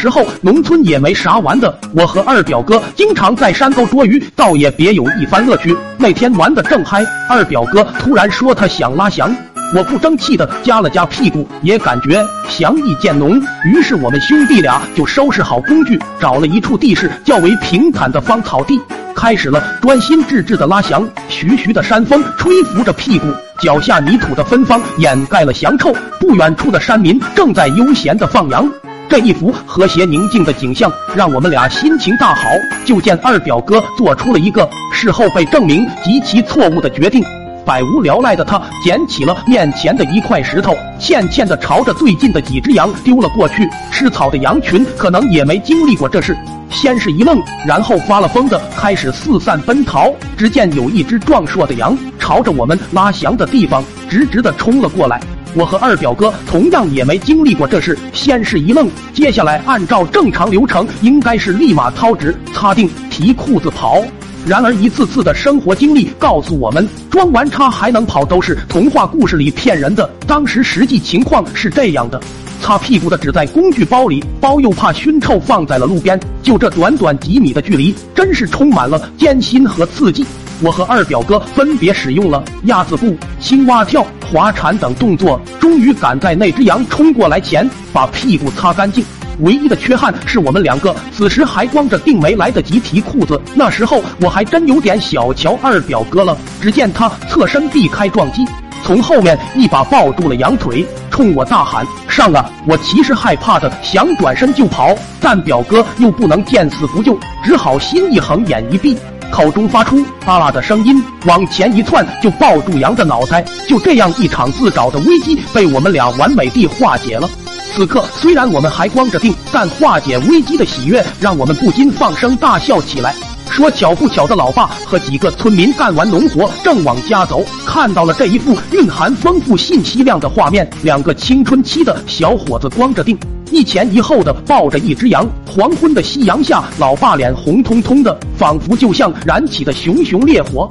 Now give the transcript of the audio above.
时候农村也没啥玩的，我和二表哥经常在山沟捉鱼，倒也别有一番乐趣。那天玩的正嗨，二表哥突然说他想拉翔，我不争气的夹了夹屁股，也感觉翔意渐浓。于是我们兄弟俩就收拾好工具，找了一处地势较为平坦的芳草地，开始了专心致志的拉翔。徐徐的山风吹拂着屁股，脚下泥土的芬芳掩盖了翔臭。不远处的山民正在悠闲的放羊。这一幅和谐宁静的景象，让我们俩心情大好。就见二表哥做出了一个事后被证明极其错误的决定。百无聊赖的他捡起了面前的一块石头，欠欠的朝着最近的几只羊丢了过去。吃草的羊群可能也没经历过这事，先是一愣，然后发了疯的开始四散奔逃。只见有一只壮硕的羊朝着我们拉翔的地方直直的冲了过来。我和二表哥同样也没经历过这事，先是一愣，接下来按照正常流程，应该是立马掏纸擦腚提裤子跑。然而一次次的生活经历告诉我们，装完叉还能跑都是童话故事里骗人的。当时实际情况是这样的：擦屁股的只在工具包里，包又怕熏臭，放在了路边。就这短短几米的距离，真是充满了艰辛和刺激。我和二表哥分别使用了鸭子步、青蛙跳、滑铲等动作，终于赶在那只羊冲过来前把屁股擦干净。唯一的缺憾是我们两个此时还光着腚，没来得及提裤子。那时候我还真有点小瞧二表哥了。只见他侧身避开撞击，从后面一把抱住了羊腿，冲我大喊：“上啊！”我其实害怕的想转身就跑，但表哥又不能见死不救，只好心一横，眼一闭。口中发出啊啦的声音，往前一窜就抱住羊的脑袋。就这样，一场自找的危机被我们俩完美地化解了。此刻虽然我们还光着腚，但化解危机的喜悦让我们不禁放声大笑起来。说巧不巧的，老爸和几个村民干完农活，正往家走，看到了这一幅蕴含丰富信息量的画面：两个青春期的小伙子光着腚。一前一后的抱着一只羊，黄昏的夕阳下，老爸脸红彤彤的，仿佛就像燃起的熊熊烈火。